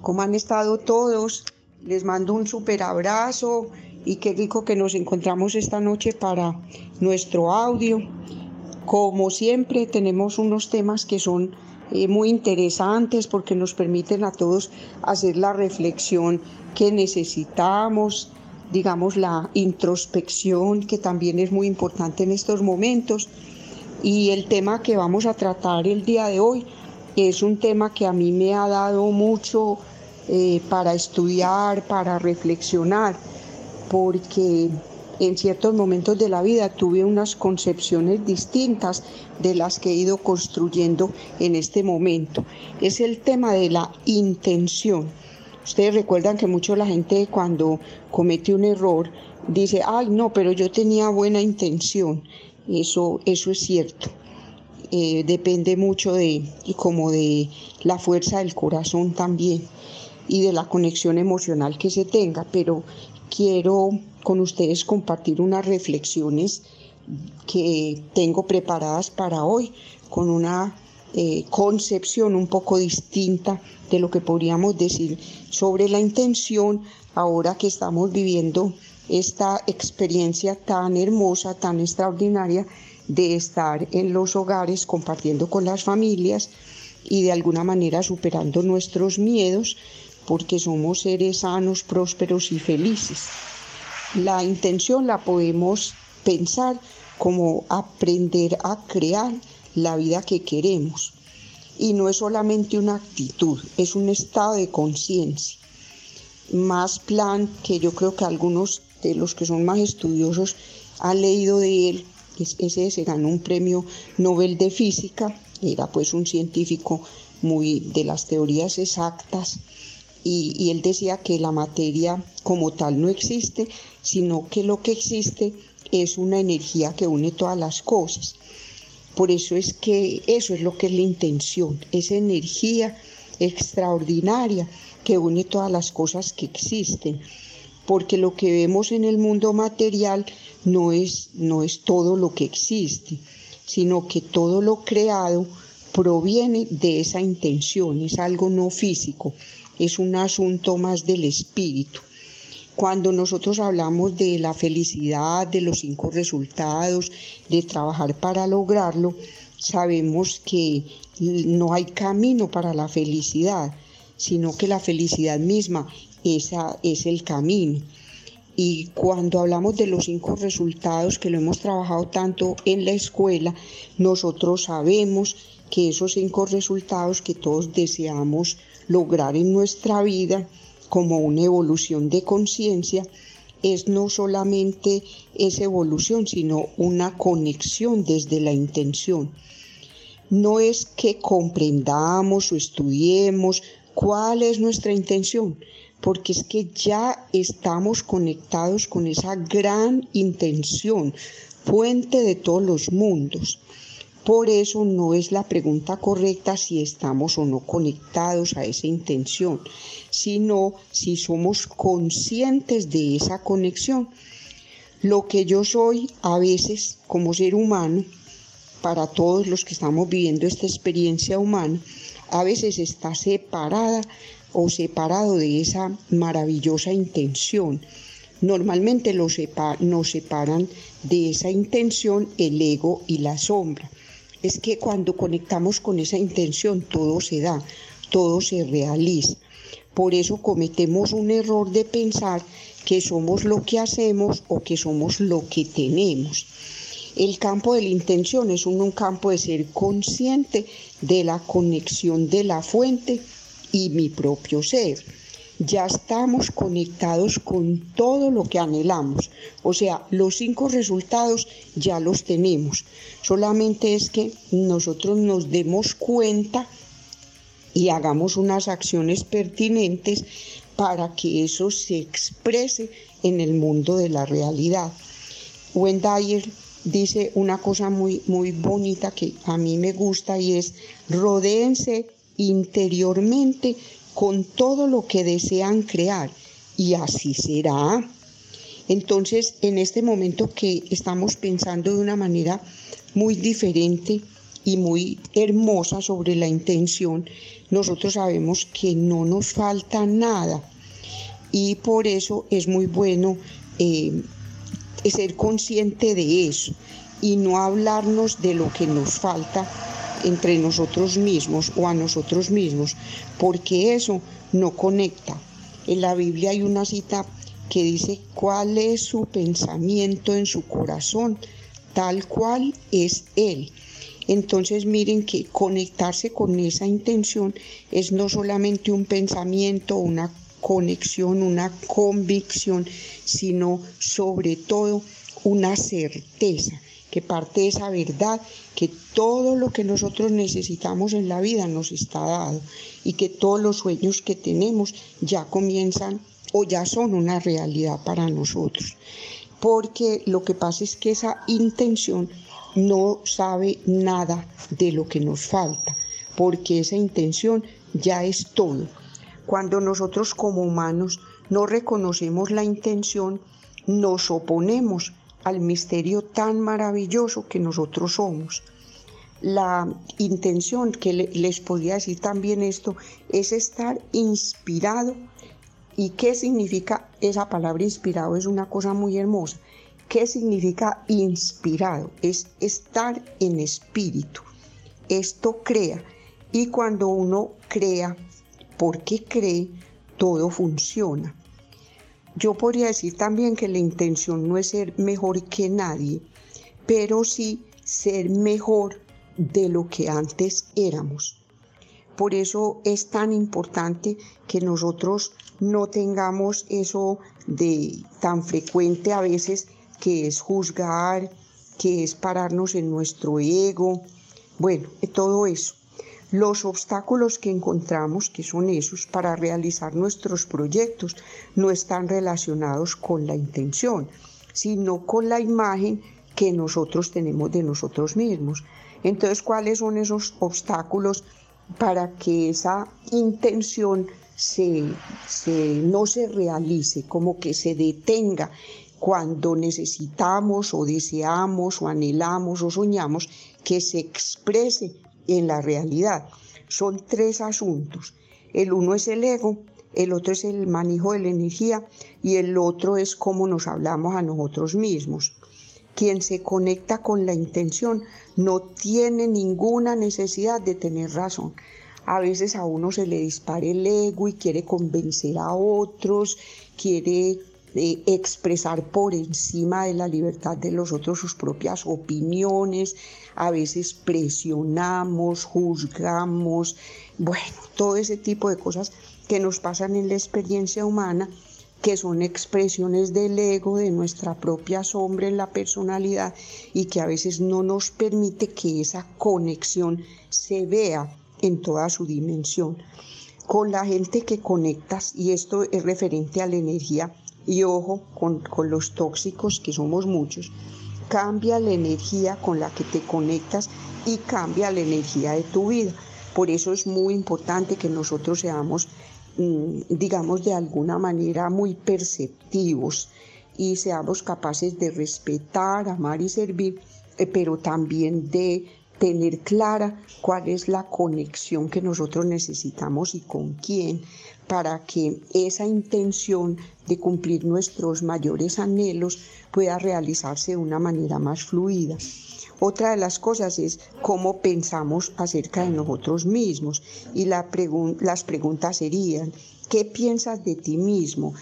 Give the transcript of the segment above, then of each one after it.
¿cómo han estado todos? Les mando un super abrazo y qué rico que nos encontramos esta noche para nuestro audio. Como siempre tenemos unos temas que son eh, muy interesantes porque nos permiten a todos hacer la reflexión que necesitamos, digamos la introspección que también es muy importante en estos momentos. Y el tema que vamos a tratar el día de hoy es un tema que a mí me ha dado mucho eh, para estudiar, para reflexionar, porque en ciertos momentos de la vida tuve unas concepciones distintas de las que he ido construyendo en este momento. Es el tema de la intención. Ustedes recuerdan que mucho la gente cuando comete un error dice, ay no, pero yo tenía buena intención. Eso, eso es cierto. Eh, depende mucho de, como de la fuerza del corazón también y de la conexión emocional que se tenga, pero quiero con ustedes compartir unas reflexiones que tengo preparadas para hoy con una eh, concepción un poco distinta de lo que podríamos decir sobre la intención ahora que estamos viviendo esta experiencia tan hermosa, tan extraordinaria de estar en los hogares compartiendo con las familias y de alguna manera superando nuestros miedos porque somos seres sanos, prósperos y felices. La intención la podemos pensar como aprender a crear la vida que queremos. Y no es solamente una actitud, es un estado de conciencia. Más plan que yo creo que algunos de los que son más estudiosos han leído de él ese se ganó un premio Nobel de Física, era pues un científico muy de las teorías exactas y, y, él decía que la materia como tal no existe, sino que lo que existe es una energía que une todas las cosas. Por eso es que eso es lo que es la intención, esa energía extraordinaria que une todas las cosas que existen porque lo que vemos en el mundo material no es, no es todo lo que existe, sino que todo lo creado proviene de esa intención, es algo no físico, es un asunto más del espíritu. Cuando nosotros hablamos de la felicidad, de los cinco resultados, de trabajar para lograrlo, sabemos que no hay camino para la felicidad, sino que la felicidad misma esa es el camino. Y cuando hablamos de los cinco resultados que lo hemos trabajado tanto en la escuela, nosotros sabemos que esos cinco resultados que todos deseamos lograr en nuestra vida como una evolución de conciencia, es no solamente esa evolución, sino una conexión desde la intención. No es que comprendamos o estudiemos cuál es nuestra intención, porque es que ya estamos conectados con esa gran intención, fuente de todos los mundos. Por eso no es la pregunta correcta si estamos o no conectados a esa intención, sino si somos conscientes de esa conexión. Lo que yo soy a veces como ser humano, para todos los que estamos viviendo esta experiencia humana, a veces está separada o separado de esa maravillosa intención. Normalmente nos separan de esa intención el ego y la sombra. Es que cuando conectamos con esa intención todo se da, todo se realiza. Por eso cometemos un error de pensar que somos lo que hacemos o que somos lo que tenemos. El campo de la intención es un campo de ser consciente de la conexión de la fuente y mi propio ser. Ya estamos conectados con todo lo que anhelamos. O sea, los cinco resultados ya los tenemos. Solamente es que nosotros nos demos cuenta y hagamos unas acciones pertinentes para que eso se exprese en el mundo de la realidad. Wendayer dice una cosa muy, muy bonita que a mí me gusta y es rodéense interiormente con todo lo que desean crear y así será. Entonces, en este momento que estamos pensando de una manera muy diferente y muy hermosa sobre la intención, nosotros sabemos que no nos falta nada y por eso es muy bueno eh, ser consciente de eso y no hablarnos de lo que nos falta entre nosotros mismos o a nosotros mismos, porque eso no conecta. En la Biblia hay una cita que dice cuál es su pensamiento en su corazón, tal cual es Él. Entonces miren que conectarse con esa intención es no solamente un pensamiento, una conexión, una convicción, sino sobre todo una certeza que parte de esa verdad que todo lo que nosotros necesitamos en la vida nos está dado y que todos los sueños que tenemos ya comienzan o ya son una realidad para nosotros. Porque lo que pasa es que esa intención no sabe nada de lo que nos falta, porque esa intención ya es todo. Cuando nosotros como humanos no reconocemos la intención, nos oponemos al misterio tan maravilloso que nosotros somos. La intención, que les podría decir también esto, es estar inspirado. ¿Y qué significa esa palabra inspirado? Es una cosa muy hermosa. ¿Qué significa inspirado? Es estar en espíritu. Esto crea. Y cuando uno crea, porque cree, todo funciona. Yo podría decir también que la intención no es ser mejor que nadie, pero sí ser mejor de lo que antes éramos. Por eso es tan importante que nosotros no tengamos eso de tan frecuente a veces que es juzgar, que es pararnos en nuestro ego, bueno, todo eso. Los obstáculos que encontramos, que son esos para realizar nuestros proyectos, no están relacionados con la intención, sino con la imagen que nosotros tenemos de nosotros mismos. Entonces, ¿cuáles son esos obstáculos para que esa intención no se realice, como que se detenga cuando necesitamos o deseamos o anhelamos o soñamos que se exprese en la realidad. Son tres asuntos. El uno es el ego, el otro es el manejo de la energía y el otro es cómo nos hablamos a nosotros mismos. Quien se conecta con la intención no tiene ninguna necesidad de tener razón. A veces a uno se le dispara el ego y quiere convencer a otros, quiere expresar por encima de la libertad de los otros sus propias opiniones, a veces presionamos, juzgamos, bueno, todo ese tipo de cosas que nos pasan en la experiencia humana que son expresiones del ego, de nuestra propia sombra en la personalidad y que a veces no nos permite que esa conexión se vea en toda su dimensión. Con la gente que conectas, y esto es referente a la energía, y ojo con, los tóxicos, que somos muchos, cambia la energía con la que te conectas y cambia la energía de tu vida. Por eso es muy importante que nosotros seamos, mm, digamos, de alguna manera muy perceptivos y seamos capaces de respetar, amar y servir, eh, pero también de tener clara cuál es la conexión que nosotros necesitamos y con quién para que esa intención de cumplir nuestros mayores anhelos pueda realizarse de una manera más fluida. Otra de las cosas es cómo pensamos acerca de nosotros mismos y las preguntas serían, ¿qué piensas de ti mismo?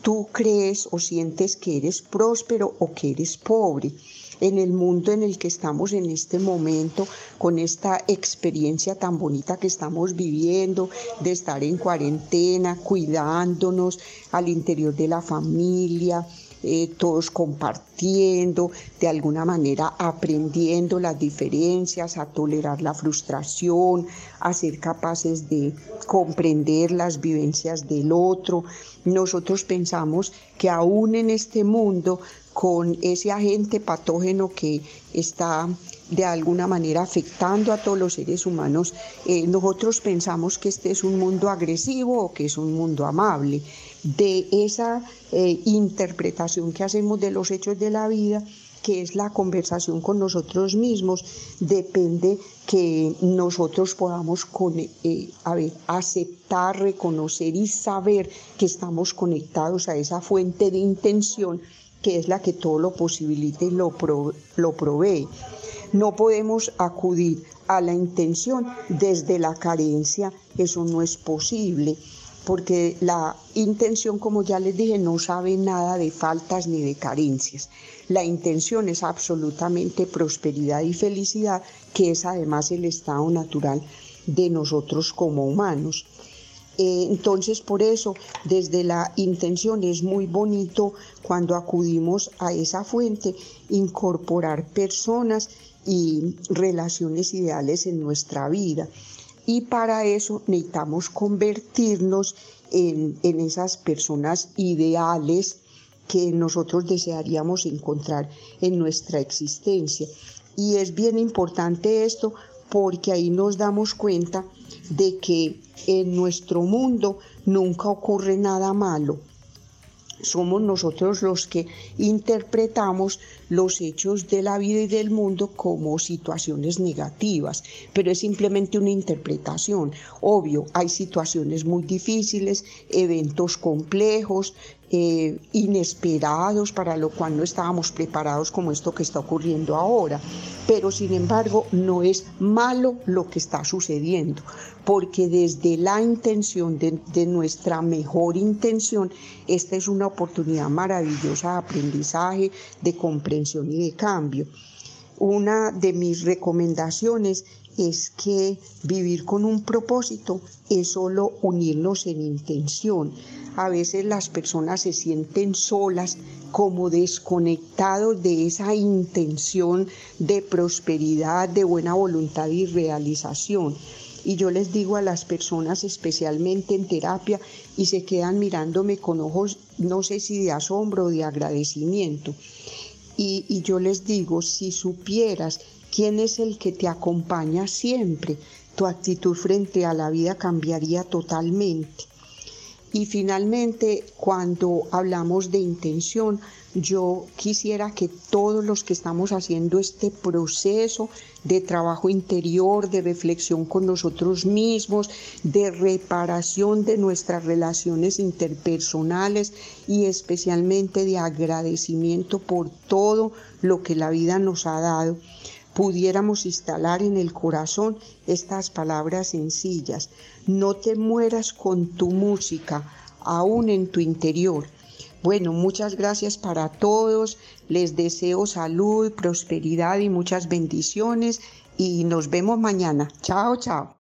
¿Tú crees o sientes que eres próspero o que eres pobre? En el mundo en el que estamos en este momento, con esta experiencia tan bonita que estamos viviendo, de estar en cuarentena, cuidándonos al interior de la familia, eh, todos compartiendo, de alguna manera aprendiendo las diferencias, a tolerar la frustración, a ser capaces de comprender las vivencias del otro. Nosotros pensamos que aún en este mundo con ese agente patógeno que está de alguna manera afectando a todos los seres humanos, eh, nosotros pensamos que este es un mundo agresivo o que es un mundo amable. De esa eh, interpretación que hacemos de los hechos de la vida, que es la conversación con nosotros mismos, depende que nosotros podamos eh, aceptar, reconocer y saber que estamos conectados a esa fuente de intención que es la que todo lo posibilita y lo, lo provee. No podemos acudir a la intención desde la carencia, eso no es posible porque la intención, como ya les dije, no sabe nada de faltas ni de carencias. La intención es absolutamente prosperidad y felicidad, que es además el estado natural de nosotros como humanos. Eh, entonces, por eso, desde la intención es muy bonito cuando acudimos a esa fuente, incorporar personas y relaciones ideales en nuestra vida y para eso necesitamos convertirnos en, esas personas ideales que nosotros desearíamos encontrar en nuestra existencia. Y es bien importante esto porque ahí nos damos cuenta de que en nuestro mundo nunca ocurre nada malo. Somos nosotros los que interpretamos los hechos de la vida y del mundo como situaciones negativas, pero es simplemente una interpretación. Obvio, hay situaciones muy difíciles, eventos complejos, eh, inesperados, para lo cual no estábamos preparados como esto que está ocurriendo ahora. Pero sin embargo, no es malo lo que está sucediendo, porque desde la intención de, de nuestra mejor intención, esta es una oportunidad maravillosa de aprendizaje, de comprensión y de cambio. Una de mis recomendaciones es que vivir con un propósito es solo unirnos en intención. A veces las personas se sienten solas, como desconectados de esa intención de prosperidad, de buena voluntad y realización. Y yo les digo a las personas, especialmente en terapia, y se quedan mirándome con ojos, no sé si de asombro o de agradecimiento. Y, y yo les digo, si supieras quién es el que te acompaña siempre, tu actitud frente a la vida cambiaría totalmente. Y finalmente, cuando hablamos de intención, yo quisiera que todos los que estamos haciendo este proceso de trabajo interior, de reflexión con nosotros mismos, de reparación de nuestras relaciones interpersonales y especialmente de agradecimiento por todo lo que la vida nos ha dado, pudiéramos instalar en el corazón estas palabras sencillas. No te mueras con tu música, aún en tu interior. Bueno, muchas gracias para todos. Les deseo salud, prosperidad y muchas bendiciones y nos vemos mañana. Chao, chao.